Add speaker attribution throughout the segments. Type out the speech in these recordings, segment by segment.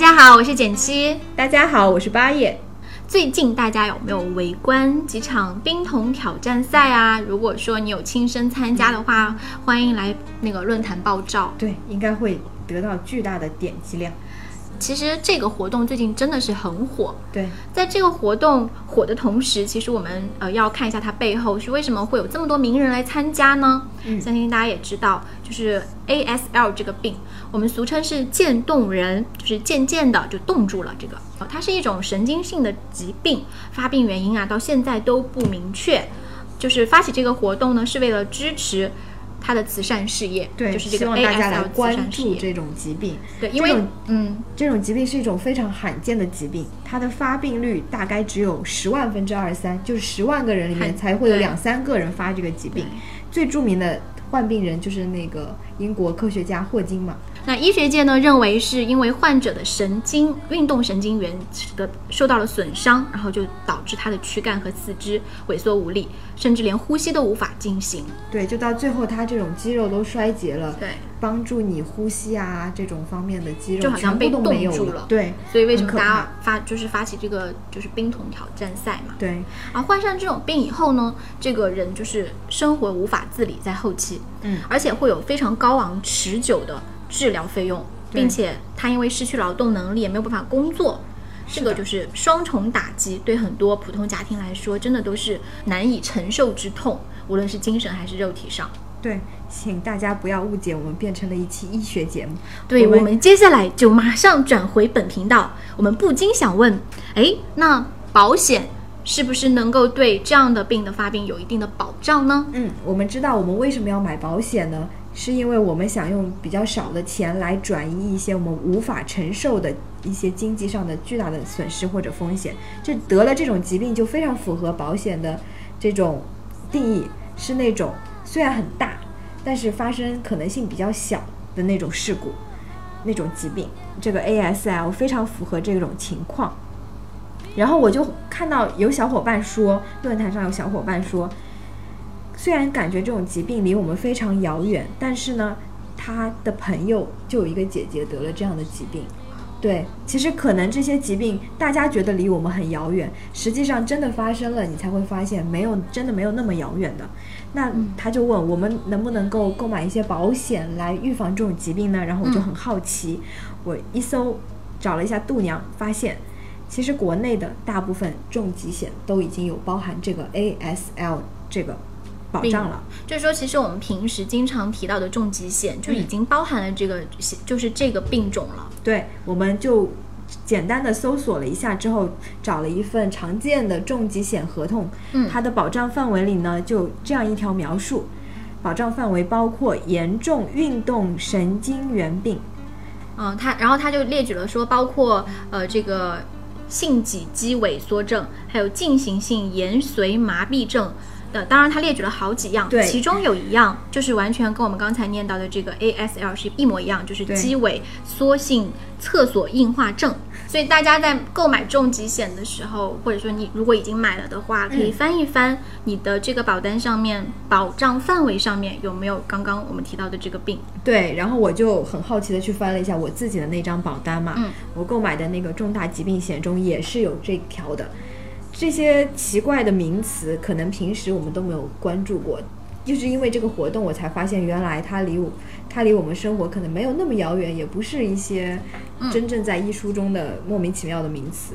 Speaker 1: 家好，我是简七。
Speaker 2: 大家好，我是八叶。
Speaker 1: 最近大家有没有围观几场冰桶挑战赛啊？如果说你有亲身参加的话，欢迎来那个论坛爆照。
Speaker 2: 对，应该会得到巨大的点击量。
Speaker 1: 其实这个活动最近真的是很火。
Speaker 2: 对，
Speaker 1: 在这个活动火的同时，其实我们呃要看一下它背后是为什么会有这么多名人来参加呢？
Speaker 2: 嗯
Speaker 1: 相信大家也知道，就是 ASL 这个病，我们俗称是渐冻人，就是渐渐的就冻住了。这个，呃它是一种神经性的疾病，发病原因啊到现在都不明确。就是发起这个活动呢，是为了支持它的慈善事业，
Speaker 2: 对，
Speaker 1: 就是这个
Speaker 2: 希望大家来关。注这种疾病。
Speaker 1: 对，因为嗯，
Speaker 2: 这种疾病是一种非常罕见的疾病，它的发病率大概只有十万分之二三，就是十万个人里面才会有两三个人发这个疾病。最著名的患病人就是那个英国科学家霍金嘛。
Speaker 1: 那医学界呢认为是因为患者的神经运动神经元的受到了损伤，然后就导致他的躯干和四肢萎缩无力，甚至连呼吸都无法进行。
Speaker 2: 对，就到最后他这种肌肉都衰竭了，
Speaker 1: 对，
Speaker 2: 帮助你呼吸啊这种方面的肌肉
Speaker 1: 就好像被冻住了。
Speaker 2: 对，
Speaker 1: 所以为什么大家发就是发起这个就是冰桶挑战赛嘛？
Speaker 2: 对，
Speaker 1: 而患上这种病以后呢，这个人就是生活无法自理，在后期，
Speaker 2: 嗯，
Speaker 1: 而且会有非常高昂持久的治疗费用，并且他因为失去劳动能力，也没有办法工作。这个就是双重打击，对很多普通家庭来说，真的都是难以承受之痛，无论是精神还是肉体上。
Speaker 2: 对，请大家不要误解，我们变成了一期医学节目。
Speaker 1: 对，我们接下来就马上转回本频道。我们不禁想问，哎，那保险是不是能够对这样的病的发病有一定的保障呢？
Speaker 2: 嗯，我们知道我们为什么要买保险呢？是因为我们想用比较少的钱来转移一些我们无法承受的一些经济上的巨大的损失或者风险。就得了这种疾病，就非常符合保险的这种定义，是那种虽然很大，但是发生可能性比较小的那种事故，那种疾病。这个 ASL 非常符合这种情况。然后我就看到有小伙伴说，论坛上有小伙伴说，虽然感觉这种疾病离我们非常遥远，但是呢，他的朋友就有一个姐姐得了这样的疾病。对，其实可能这些疾病大家觉得离我们很遥远，实际上真的发生了，你才会发现没有真的没有那么遥远的。那他就问我们能不能够购买一些保险来预防这种疾病呢？然后我就很好奇，我一搜找了一下度娘，发现其实国内的大部分重疾险都已经有包含这个 ASL 这个保障了。
Speaker 1: 就是说，其实我们平时经常提到的重疾险，就已经包含了这个，就是这个病种了。
Speaker 2: 对，我们就简单的搜索了一下之后，找了一份常见的重疾险合同，
Speaker 1: 嗯
Speaker 2: 它的保障范围里呢，就这样一条描述：保障范围包括严重运动神经元病，
Speaker 1: 嗯，他然后他就列举了说，包括呃这个性脊肌萎缩症，还有进行性延髓麻痹症。的，当然，他列举了好几样，
Speaker 2: 对
Speaker 1: 其中有一样就是完全跟我们刚才念到的这个 ASL 是一模一样，就是
Speaker 2: 对
Speaker 1: 肌萎缩性厕所硬化症。所以大家在购买重疾险的时候，或者说你如果已经买了的话，可以
Speaker 2: 嗯
Speaker 1: 翻一翻你的这个保单上面保障范围上面有没有刚刚我们提到的这个病。
Speaker 2: 对，然后我就很好奇的去翻了一下我自己的那张保单嘛，
Speaker 1: 嗯
Speaker 2: 我购买的那个重大疾病险中也是有这条的。这些奇怪的名词，可能平时我们都没有关注过，就是因为这个活动，我才发现原来它离我，它离我们生活可能没有那么遥远，也不是一些真正在医书中的莫名其妙的名词。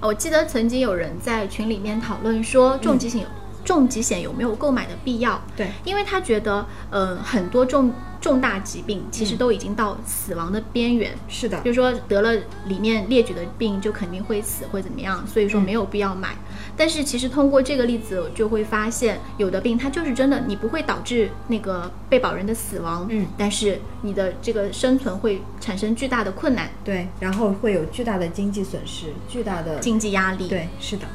Speaker 1: 我记得曾经有人在群里面讨论说，重疾险有、重疾险有没有购买的必要。
Speaker 2: 对，
Speaker 1: 因为他觉得，呃，很多重重大疾病其实都已经到死亡的边缘，
Speaker 2: 是的，
Speaker 1: 就是说得了里面列举的病就肯定会死会怎么样，所以说没有必要买。但是其实通过这个例子就会发现，有的病它就是真的，你不会导致那个被保人的死亡，
Speaker 2: 嗯，
Speaker 1: 但是你的这个生存会产生巨大的困难，
Speaker 2: 对，然后会有巨大的经济损失，巨大的
Speaker 1: 经济压力。
Speaker 2: 对，是的。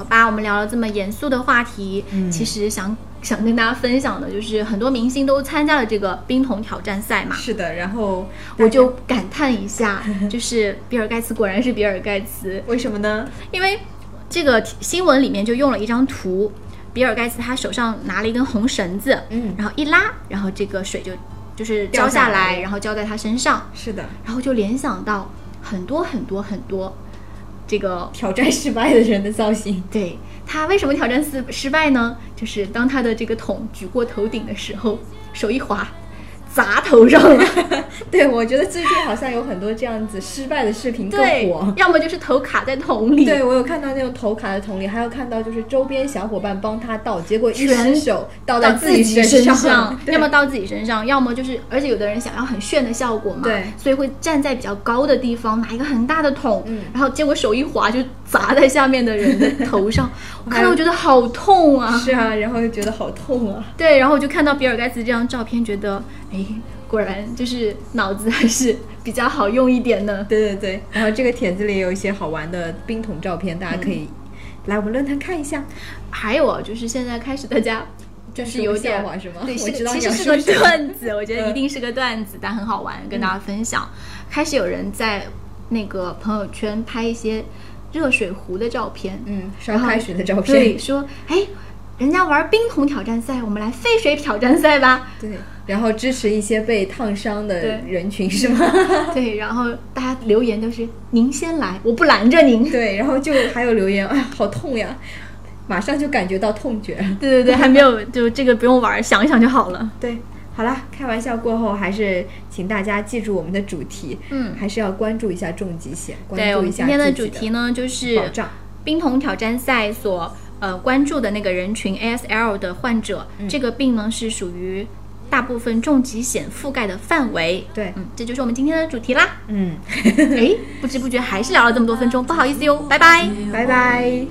Speaker 1: 好吧，我们聊了这么严肃的话题，
Speaker 2: 嗯。
Speaker 1: 其实想想跟大家分享的就是很多明星都参加了这个冰桶挑战赛嘛，
Speaker 2: 是的，然后
Speaker 1: 我就感叹一下，就是比尔盖茨果然是比尔盖茨，
Speaker 2: 为什么呢？
Speaker 1: 因为这个新闻里面就用了一张图，比尔盖茨他手上拿了一根红绳子，
Speaker 2: 嗯。
Speaker 1: 然后一拉，然后这个水就就是浇下，来然后浇在他身上，
Speaker 2: 是的，
Speaker 1: 然后就联想到很多很多很多这个
Speaker 2: 挑战失败的人的造型。
Speaker 1: 对他为什么挑战失失败呢？就是当他的这个桶举过头顶的时候，手一滑，砸头上。了。
Speaker 2: 对，我觉得最近好像有很多这样子失败的视频更火，。
Speaker 1: 要么就是头卡在桶里，
Speaker 2: 对，我有看到那种头卡在桶里，还有看到就是周边小伙伴帮他倒，结果一伸手倒
Speaker 1: 到
Speaker 2: 在己
Speaker 1: 己
Speaker 2: 身
Speaker 1: 上，
Speaker 2: 对。
Speaker 1: 要么倒自己身上，要么就是，而且有的人想要很炫的效果嘛，
Speaker 2: 对。
Speaker 1: 所以会站在比较高的地方，拿一个很大的桶，
Speaker 2: 嗯。
Speaker 1: 然后结果手一滑就砸在下面的人的头上，我看到我觉得好痛啊，
Speaker 2: 是啊，然后就觉得好痛啊。
Speaker 1: 对，然后我就看到比尔盖茨这张照片，觉得，哎，果然就是脑子还是比较好用一点的。
Speaker 2: 对对对，然后这个帖子里也有一些好玩的冰桶照片，大家可以来我们论坛看一下。
Speaker 1: 还有啊，就是现在开始大家就是有点
Speaker 2: 是吗
Speaker 1: 对，是
Speaker 2: 我知道
Speaker 1: 其实是个段子，我觉得
Speaker 2: 嗯
Speaker 1: 一定是个段子，但很好玩，跟大家分享。开始有人在那个朋友圈拍一些热水壶的照片，
Speaker 2: 嗯，烧开水的照片
Speaker 1: 对，
Speaker 2: 片。
Speaker 1: 说哎，人家玩冰桶挑战赛，我们来沸水挑战赛吧。
Speaker 2: 对，然后支持一些被烫伤的人群是吗？
Speaker 1: 对，然后大家留言都是您先来，我不拦着您。
Speaker 2: 对，然后就还有留言，哎呀，好痛呀，马上就感觉到痛觉。
Speaker 1: 对对对，还没有，就这个不用玩，想一想就好了。
Speaker 2: 对，好啦，开玩笑过后，还是请大家记住我们的主题，
Speaker 1: 嗯
Speaker 2: 还是要关注一下重疾险，关注一下
Speaker 1: 们今天的主题呢，就是。冰桶挑战赛所呃关注的那个人群 asl 的患者这个病呢是属于大部分重疾险覆盖的范围
Speaker 2: 对。
Speaker 1: 嗯这就是我们今天的主题啦
Speaker 2: 嗯。
Speaker 1: 哎不知不觉还是聊了这么多分钟不好意思哟拜拜。
Speaker 2: 拜拜。